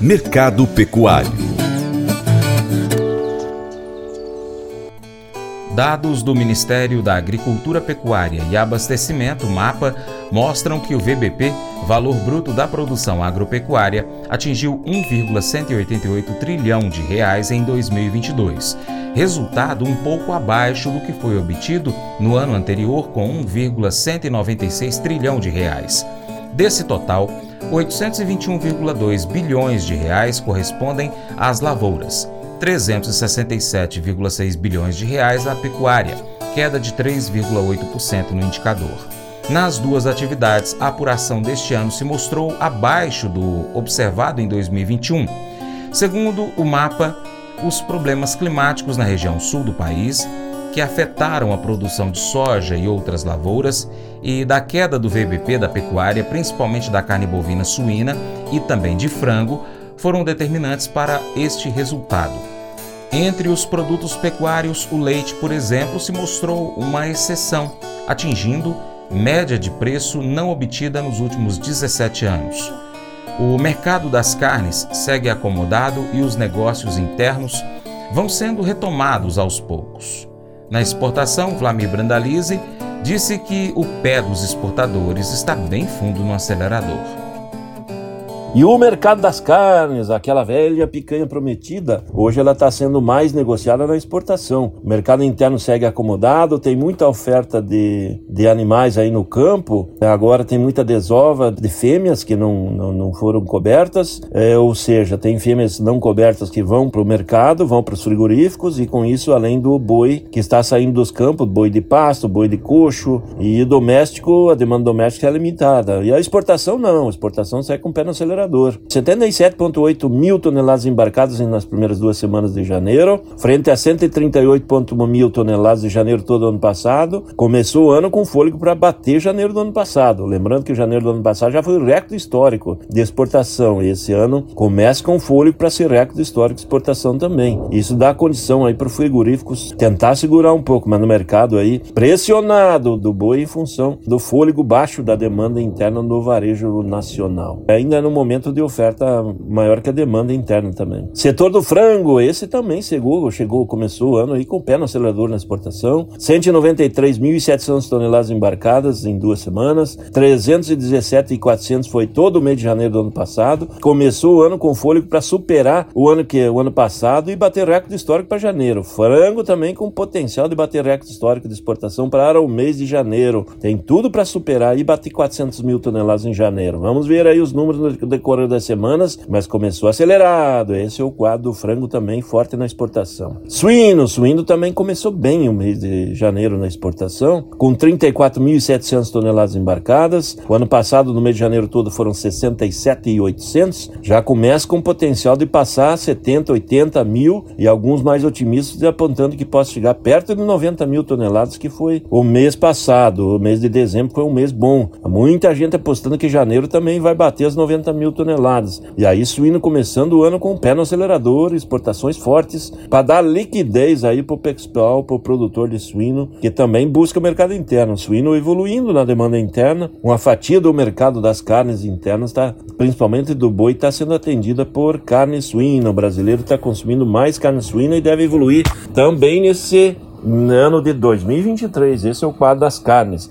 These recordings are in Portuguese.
Mercado Pecuário Dados do Ministério da Agricultura, Pecuária e Abastecimento, MAPA, mostram que o VBP, Valor Bruto da Produção Agropecuária, atingiu 1,188 trilhão de reais em 2022, resultado um pouco abaixo do que foi obtido no ano anterior com 1,196 trilhão de reais. Desse total, 821,2 bilhões de reais correspondem às lavouras, 367,6 bilhões de reais à pecuária, queda de 3,8% no indicador. Nas duas atividades, a apuração deste ano se mostrou abaixo do observado em 2021. Segundo o mapa, os problemas climáticos na região sul do país que afetaram a produção de soja e outras lavouras e da queda do VBP da pecuária, principalmente da carne bovina suína e também de frango, foram determinantes para este resultado. Entre os produtos pecuários, o leite, por exemplo, se mostrou uma exceção, atingindo média de preço não obtida nos últimos 17 anos. O mercado das carnes segue acomodado e os negócios internos vão sendo retomados aos poucos. Na exportação, Vlamir Brandalize disse que o pé dos exportadores está bem fundo no acelerador. E o mercado das carnes, aquela velha picanha prometida, hoje ela está sendo mais negociada na exportação. O mercado interno segue acomodado, tem muita oferta de, de animais aí no campo. Agora tem muita desova de fêmeas que não, não, não foram cobertas, é, ou seja, tem fêmeas não cobertas que vão para o mercado, vão para os frigoríficos, e com isso, além do boi que está saindo dos campos, boi de pasto, boi de coxo, e doméstico, a demanda doméstica é limitada. E a exportação não, a exportação segue com o pé no acelerador acelerador. 77,8 mil toneladas embarcadas nas primeiras duas semanas de janeiro, frente a 138,1 mil toneladas de janeiro todo ano passado. Começou o ano com fôlego para bater janeiro do ano passado. Lembrando que janeiro do ano passado já foi o recorde histórico de exportação. E esse ano começa com fôlego para ser recorde histórico de exportação também. Isso dá condição aí para os frigoríficos tentar segurar um pouco, mas no mercado aí pressionado do boi em função do fôlego baixo da demanda interna no varejo nacional. Ainda no momento aumento de oferta maior que a demanda interna também. Setor do frango, esse também chegou, chegou, começou o ano aí com o pé no acelerador na exportação. 193.700 toneladas embarcadas em duas semanas, 317.400 foi todo o mês de janeiro do ano passado. Começou o ano com fôlego para superar o ano que o ano passado e bater recorde histórico para janeiro. Frango também com potencial de bater recorde histórico de exportação para o mês de janeiro. Tem tudo para superar e bater 400 mil toneladas em janeiro. Vamos ver aí os números do decorrer das semanas, mas começou acelerado. Esse é o quadro do frango também forte na exportação. Suíno, suíno também começou bem o mês de janeiro na exportação, com 34.700 toneladas embarcadas. O ano passado, no mês de janeiro todo, foram 67.800. Já começa com potencial de passar 70, 80 mil e alguns mais otimistas apontando que possa chegar perto de 90 mil toneladas, que foi o mês passado. O mês de dezembro foi um mês bom. Muita gente apostando que janeiro também vai bater as 90 mil mil toneladas. E aí suíno começando o ano com o pé no acelerador, exportações fortes, para dar liquidez aí para o pessoal, para o produtor de suíno, que também busca o mercado interno. Suíno evoluindo na demanda interna, uma fatia do mercado das carnes internas, tá, principalmente do boi, está sendo atendida por carne suína. O brasileiro está consumindo mais carne suína e deve evoluir também nesse ano de 2023. Esse é o quadro das carnes.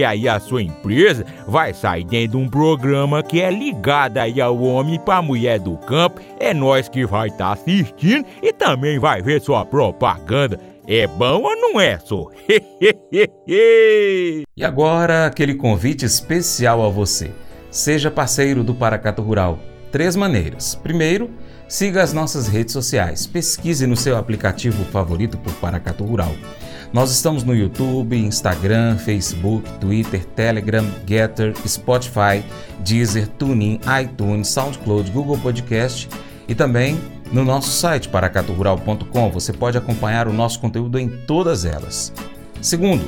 porque aí a sua empresa vai sair dentro de um programa que é ligado aí ao homem para mulher do campo. É nós que vai estar tá assistindo e também vai ver sua propaganda. É bom ou não é, só? e agora aquele convite especial a você. Seja parceiro do Paracato Rural. Três maneiras. Primeiro, siga as nossas redes sociais. Pesquise no seu aplicativo favorito por Paracato Rural. Nós estamos no YouTube, Instagram, Facebook, Twitter, Telegram, Getter, Spotify, Deezer, TuneIn, iTunes, SoundCloud, Google Podcast e também no nosso site paracaturural.com. Você pode acompanhar o nosso conteúdo em todas elas. Segundo,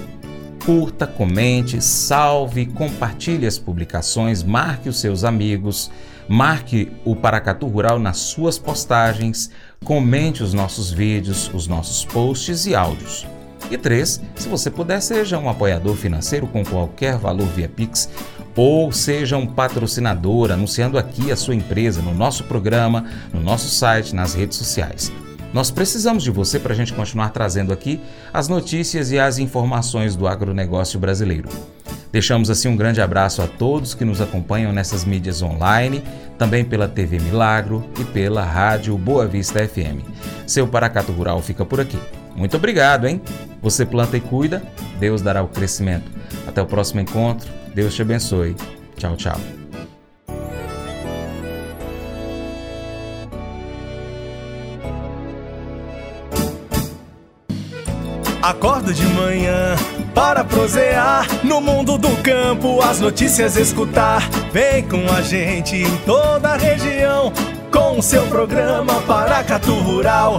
curta, comente, salve, compartilhe as publicações, marque os seus amigos, marque o Paracatu Rural nas suas postagens, comente os nossos vídeos, os nossos posts e áudios. E três, se você puder, seja um apoiador financeiro com qualquer valor via Pix ou seja um patrocinador anunciando aqui a sua empresa no nosso programa, no nosso site, nas redes sociais. Nós precisamos de você para a gente continuar trazendo aqui as notícias e as informações do agronegócio brasileiro. Deixamos assim um grande abraço a todos que nos acompanham nessas mídias online, também pela TV Milagro e pela Rádio Boa Vista FM. Seu Paracato Rural fica por aqui. Muito obrigado, hein? Você planta e cuida, Deus dará o crescimento. Até o próximo encontro. Deus te abençoe. Tchau, tchau. Acordo de manhã para prosear no mundo do campo, as notícias escutar. Vem com a gente em toda a região com o seu programa Paracatu Rural.